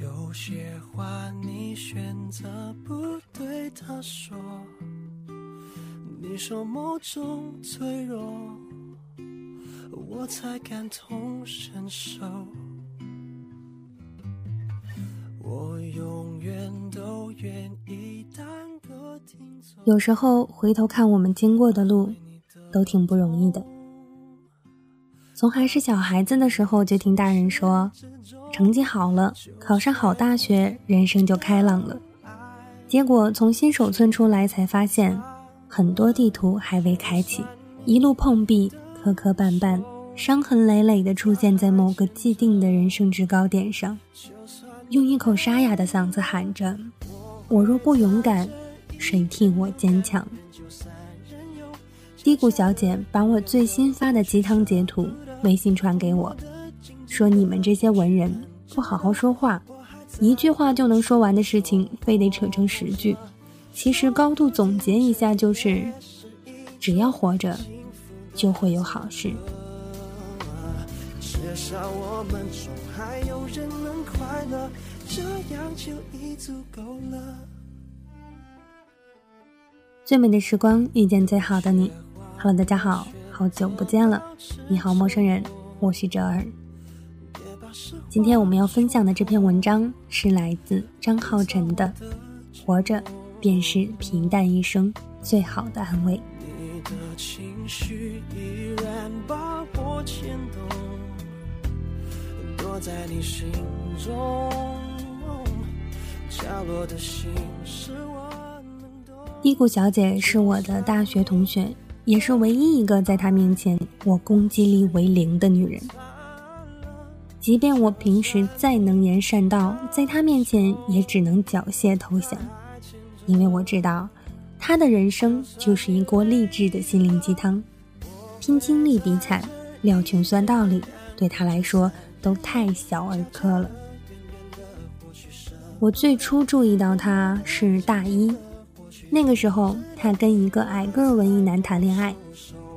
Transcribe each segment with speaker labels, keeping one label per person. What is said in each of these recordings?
Speaker 1: 有些话你选择不对他说，你说某种脆弱，我才感同身受。我永远都愿意当个听从。
Speaker 2: 有时候回头看我们经过的路，都挺不容易的。从还是小孩子的时候就听大人说，成绩好了，考上好大学，人生就开朗了。结果从新手村出来，才发现很多地图还未开启，一路碰壁，磕磕绊绊，伤痕累累的出现在某个既定的人生制高点上，用一口沙哑的嗓子喊着：“我若不勇敢，谁替我坚强？”低谷小姐把我最新发的鸡汤截图微信传给我，说：“你们这些文人不好好说话，一句话就能说完的事情，非得扯成十句。其实高度总结一下就是：只要活着，就会有好事。
Speaker 1: 至少我们中还有人能快乐，这样就已足够了。
Speaker 2: 最美的时光遇见最好的你。Hello，大家好，好久不见了。你好，陌生人，我是哲儿。今天我们要分享的这篇文章是来自张浩晨的《活着便是平淡一生最好的安慰》。低谷小姐是我的大学同学。也是唯一一个在他面前我攻击力为零的女人。即便我平时再能言善道，在他面前也只能缴械投降，因为我知道，他的人生就是一锅励志的心灵鸡汤，拼经历比惨，料穷酸道理，对他来说都太小儿科了。我最初注意到他是大一。那个时候，他跟一个矮个文艺男谈恋爱，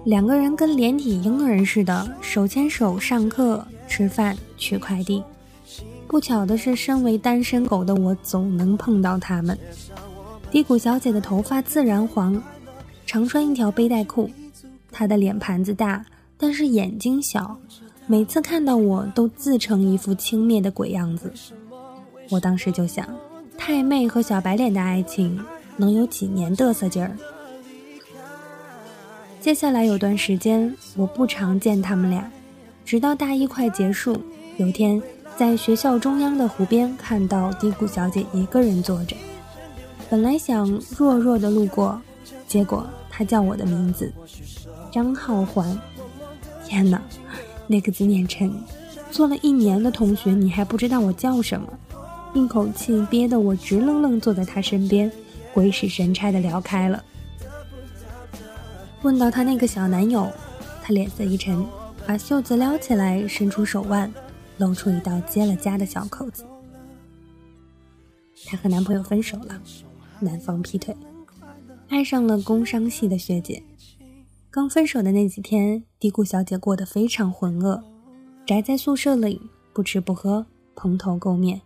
Speaker 2: 两个人跟连体婴儿似的，手牵手上课、吃饭、取快递。不巧的是，身为单身狗的我总能碰到他们。低谷小姐的头发自然黄，常穿一条背带裤。她的脸盘子大，但是眼睛小，每次看到我都自成一副轻蔑的鬼样子。我当时就想，太妹和小白脸的爱情。能有几年嘚瑟劲儿？接下来有段时间，我不常见他们俩，直到大一快结束，有天在学校中央的湖边看到低谷小姐一个人坐着，本来想弱弱的路过，结果她叫我的名字，张浩环。天哪，那个字念琛，做了一年的同学，你还不知道我叫什么？一口气憋得我直愣愣坐在他身边。鬼使神差的聊开了，问到她那个小男友，她脸色一沉，把袖子撩起来，伸出手腕，露出一道结了痂的小口子。她和男朋友分手了，男方劈腿，爱上了工商系的学姐。刚分手的那几天，嘀咕小姐过得非常浑噩，宅在宿舍里，不吃不喝，蓬头垢面，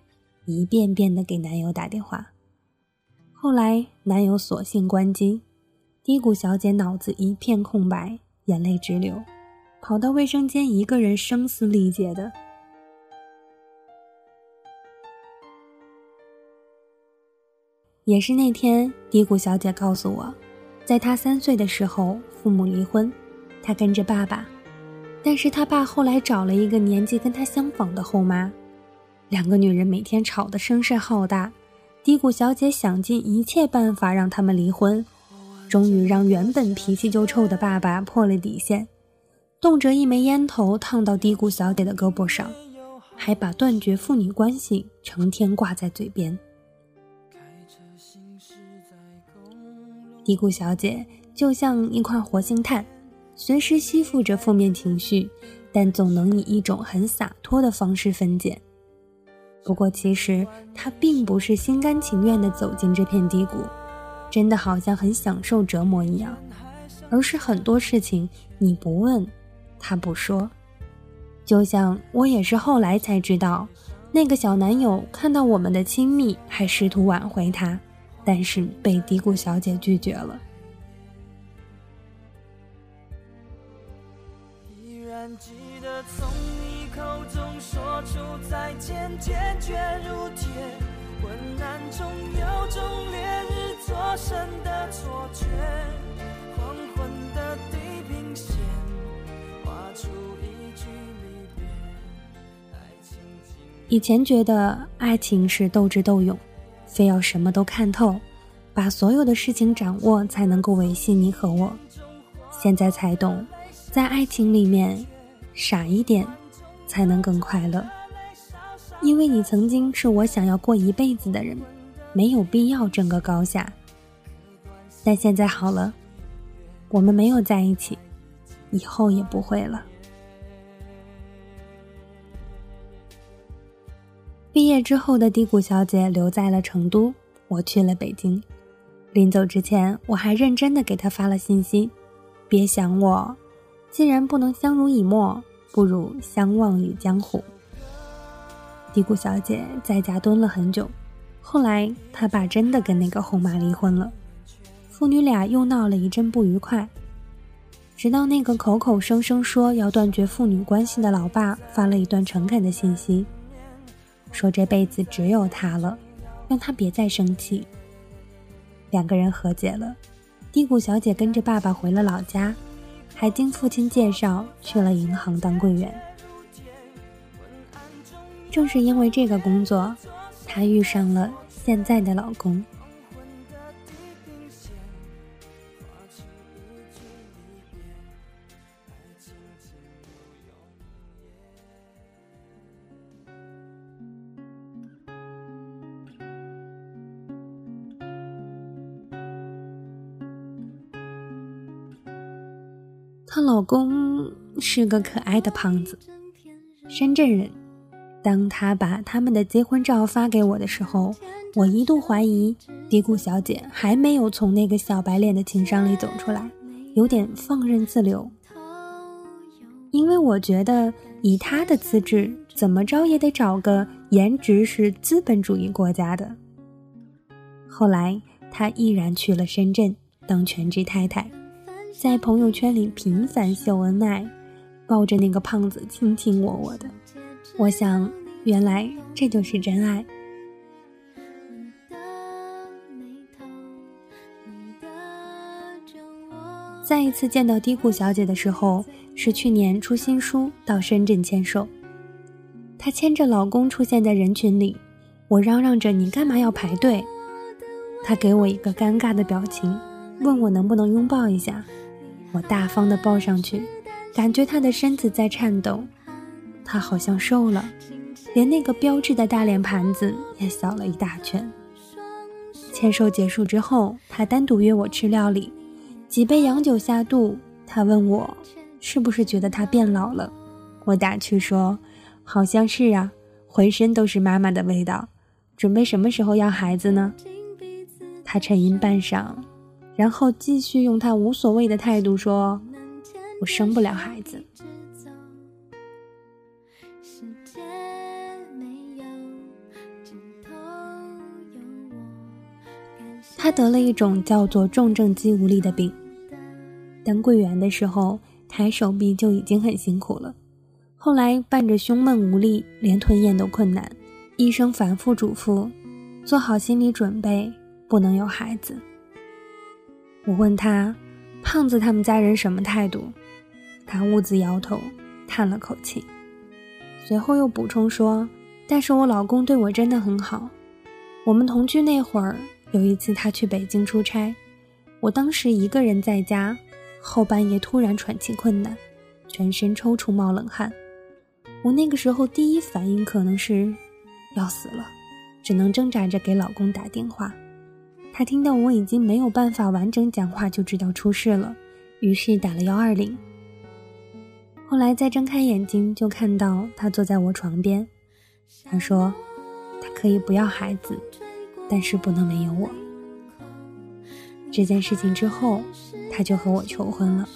Speaker 2: 一遍遍的给男友打电话。后来，男友索性关机，低谷小姐脑子一片空白，眼泪直流，跑到卫生间一个人声嘶力竭的。也是那天，低谷小姐告诉我，在她三岁的时候，父母离婚，她跟着爸爸，但是她爸后来找了一个年纪跟她相仿的后妈，两个女人每天吵得声势浩大。低谷小姐想尽一切办法让他们离婚，终于让原本脾气就臭的爸爸破了底线，动辄一枚烟头烫到低谷小姐的胳膊上，还把断绝父女关系成天挂在嘴边。低谷小姐就像一块活性炭，随时吸附着负面情绪，但总能以一种很洒脱的方式分解。不过，其实他并不是心甘情愿地走进这片低谷，真的好像很享受折磨一样，而是很多事情你不问，他不说。就像我也是后来才知道，那个小男友看到我们的亲密，还试图挽回她，但是被嘀咕小姐拒绝了。
Speaker 1: 说出再见，坚决如铁。昏暗中有种烈日灼身的错觉，黄昏的地平线，画出一句离别。爱情
Speaker 2: 以前觉得爱情是斗智斗勇，非要什么都看透，把所有的事情掌握才能够维系你和我。现在才懂，在爱情里面，傻一点才能更快乐。因为你曾经是我想要过一辈子的人，没有必要争个高下。但现在好了，我们没有在一起，以后也不会了。毕业之后的低谷小姐留在了成都，我去了北京。临走之前，我还认真的给她发了信息：“别想我，既然不能相濡以沫，不如相忘于江湖。”嘀咕小姐在家蹲了很久，后来她爸真的跟那个后妈离婚了，父女俩又闹了一阵不愉快，直到那个口口声声说要断绝父女关系的老爸发了一段诚恳的信息，说这辈子只有他了，让他别再生气。两个人和解了，嘀咕小姐跟着爸爸回了老家，还经父亲介绍去了银行当柜员。正是因为这个工作，她遇上了现在的老公。她老公是个可爱的胖子，深圳人。当他把他们的结婚照发给我的时候，我一度怀疑嘀咕小姐还没有从那个小白脸的情商里走出来，有点放任自流。因为我觉得以他的资质，怎么着也得找个颜值是资本主义国家的。后来他毅然去了深圳当全职太太，在朋友圈里频繁秀恩爱，抱着那个胖子卿卿我我的。我想，原来这就是真爱。再一次见到低谷小姐的时候，是去年出新书到深圳签售。她牵着老公出现在人群里，我嚷嚷着：“你干嘛要排队？”她给我一个尴尬的表情，问我能不能拥抱一下。我大方的抱上去，感觉她的身子在颤抖。他好像瘦了，连那个标志的大脸盘子也小了一大圈。签售结束之后，他单独约我吃料理，几杯洋酒下肚，他问我是不是觉得他变老了。我打趣说：“好像是啊，浑身都是妈妈的味道。”准备什么时候要孩子呢？他沉吟半晌，然后继续用他无所谓的态度说：“我生不了孩子。”他得了一种叫做重症肌无力的病。当柜员的时候，抬手臂就已经很辛苦了，后来伴着胸闷无力，连吞咽都困难。医生反复嘱咐，做好心理准备，不能有孩子。我问他，胖子他们家人什么态度？他兀自摇头，叹了口气，随后又补充说：“但是我老公对我真的很好，我们同居那会儿。”有一次，他去北京出差，我当时一个人在家，后半夜突然喘气困难，全身抽搐冒冷汗。我那个时候第一反应可能是要死了，只能挣扎着给老公打电话。他听到我已经没有办法完整讲话，就知道出事了，于是打了幺二零。后来再睁开眼睛，就看到他坐在我床边。他说，他可以不要孩子。但是不能没有我。这件事情之后，他就和我求婚了。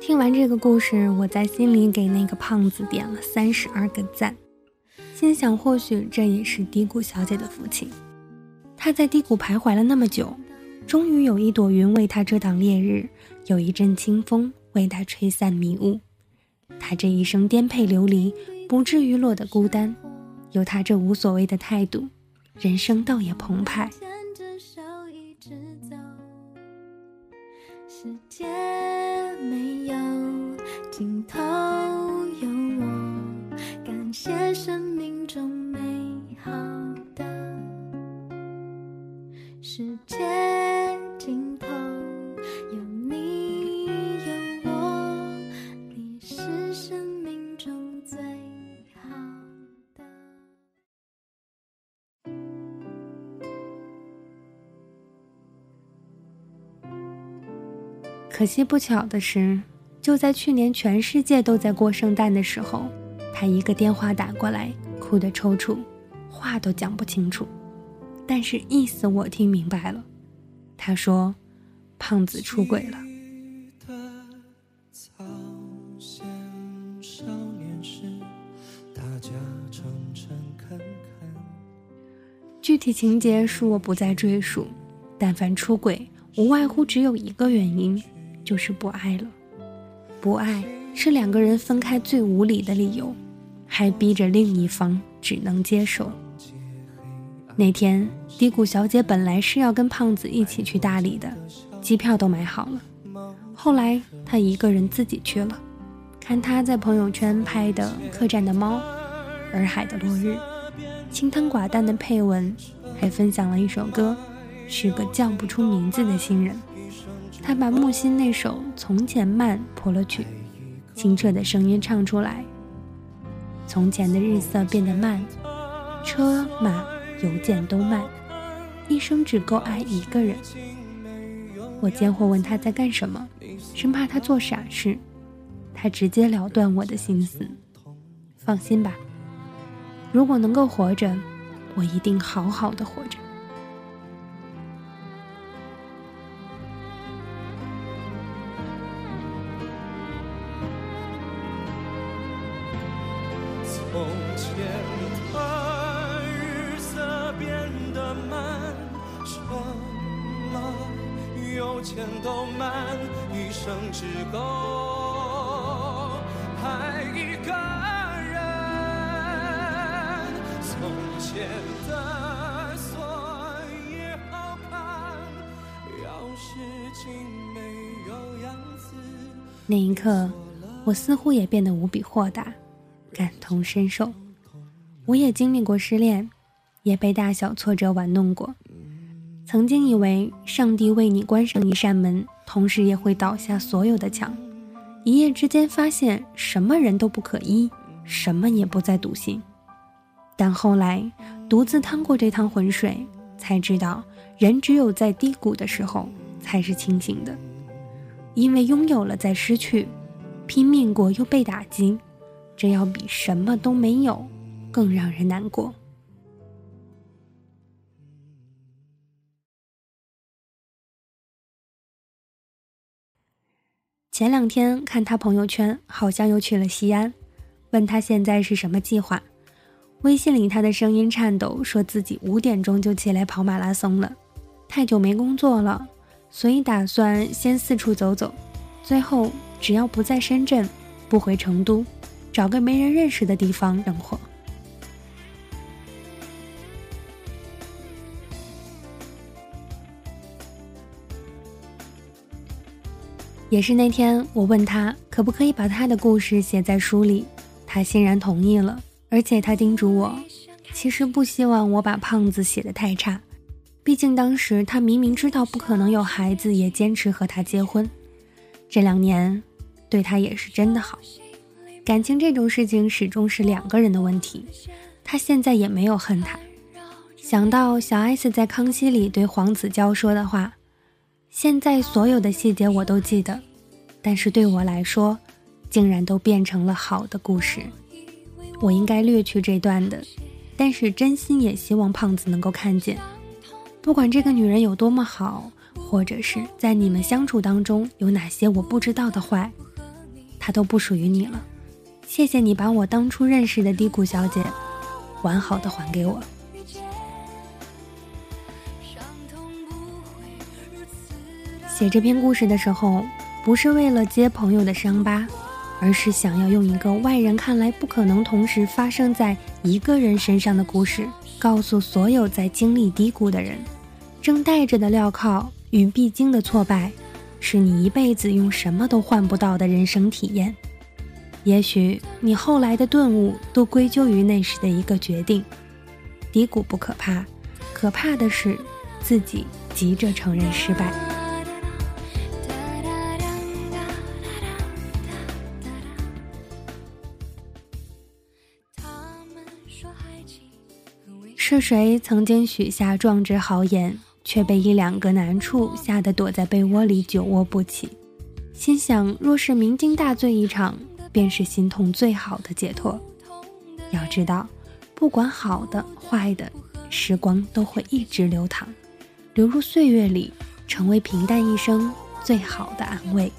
Speaker 2: 听完这个故事，我在心里给那个胖子点了三十二个赞，心想或许这也是低谷小姐的福气。她在低谷徘徊了那么久，终于有一朵云为她遮挡烈日，有一阵清风为她吹散迷雾。她这一生颠沛流离，不至于落得孤单。有她这无所谓的态度，人生倒也澎湃。世界没有尽头，可惜不巧的是，就在去年全世界都在过圣诞的时候，他一个电话打过来，哭得抽搐，话都讲不清楚，但是意思我听明白了。他说：“胖子出轨了。”具体情节恕我不再赘述，但凡出轨，无外乎只有一个原因。就是不爱了，不爱是两个人分开最无理的理由，还逼着另一方只能接受。那天，低谷小姐本来是要跟胖子一起去大理的，机票都买好了。后来她一个人自己去了，看他在朋友圈拍的客栈的猫，洱海的落日，清汤寡淡的配文，还分享了一首歌，是个叫不出名字的新人。他把木心那首《从前慢》谱了曲，清澈的声音唱出来。从前的日色变得慢，车马邮件都慢，一生只够爱一个人。我间或问他在干什么，生怕他做傻事。他直截了断我的心思。放心吧，如果能够活着，我一定好好的活着。钱都慢，一生只够爱一个人。从前的锁也好看，钥匙竟没有样子。那一刻，我似乎也变得无比豁达。感同身受，我也经历过失恋，也被大小挫折玩弄过。曾经以为上帝为你关上一扇门，同时也会倒下所有的墙。一夜之间发现什么人都不可依，什么也不再笃信。但后来独自趟过这趟浑水，才知道人只有在低谷的时候才是清醒的，因为拥有了再失去，拼命过又被打击。这要比什么都没有更让人难过。前两天看他朋友圈，好像又去了西安，问他现在是什么计划。微信里他的声音颤抖，说自己五点钟就起来跑马拉松了。太久没工作了，所以打算先四处走走，最后只要不在深圳，不回成都。找个没人认识的地方生活。也是那天，我问他可不可以把他的故事写在书里，他欣然同意了。而且他叮嘱我，其实不希望我把胖子写得太差，毕竟当时他明明知道不可能有孩子，也坚持和他结婚。这两年，对他也是真的好。感情这种事情始终是两个人的问题，他现在也没有恨他。想到小 S 在《康熙》里对黄子佼说的话，现在所有的细节我都记得，但是对我来说，竟然都变成了好的故事。我应该略去这段的，但是真心也希望胖子能够看见，不管这个女人有多么好，或者是在你们相处当中有哪些我不知道的坏。她都不属于你了。谢谢你把我当初认识的低谷小姐，完好的还给我。写这篇故事的时候，不是为了揭朋友的伤疤，而是想要用一个外人看来不可能同时发生在一个人身上的故事，告诉所有在经历低谷的人，正带着的镣铐与必经的挫败，是你一辈子用什么都换不到的人生体验。也许你后来的顿悟，都归咎于那时的一个决定。低谷不可怕，可怕的是自己急着承认失败。是谁曾经许下壮志豪言，却被一两个难处吓得躲在被窝里久卧不起？心想，若是酩酊大醉一场，便是心痛最好的解脱。要知道，不管好的坏的，时光都会一直流淌，流入岁月里，成为平淡一生最好的安慰。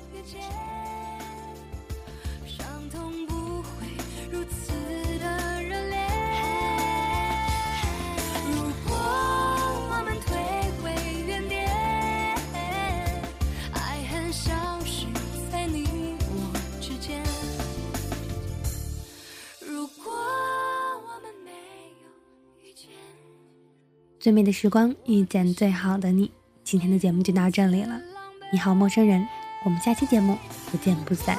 Speaker 2: 最美的时光遇见最好的你，今天的节目就到这里了。你好，陌生人，我们下期节目不见不散。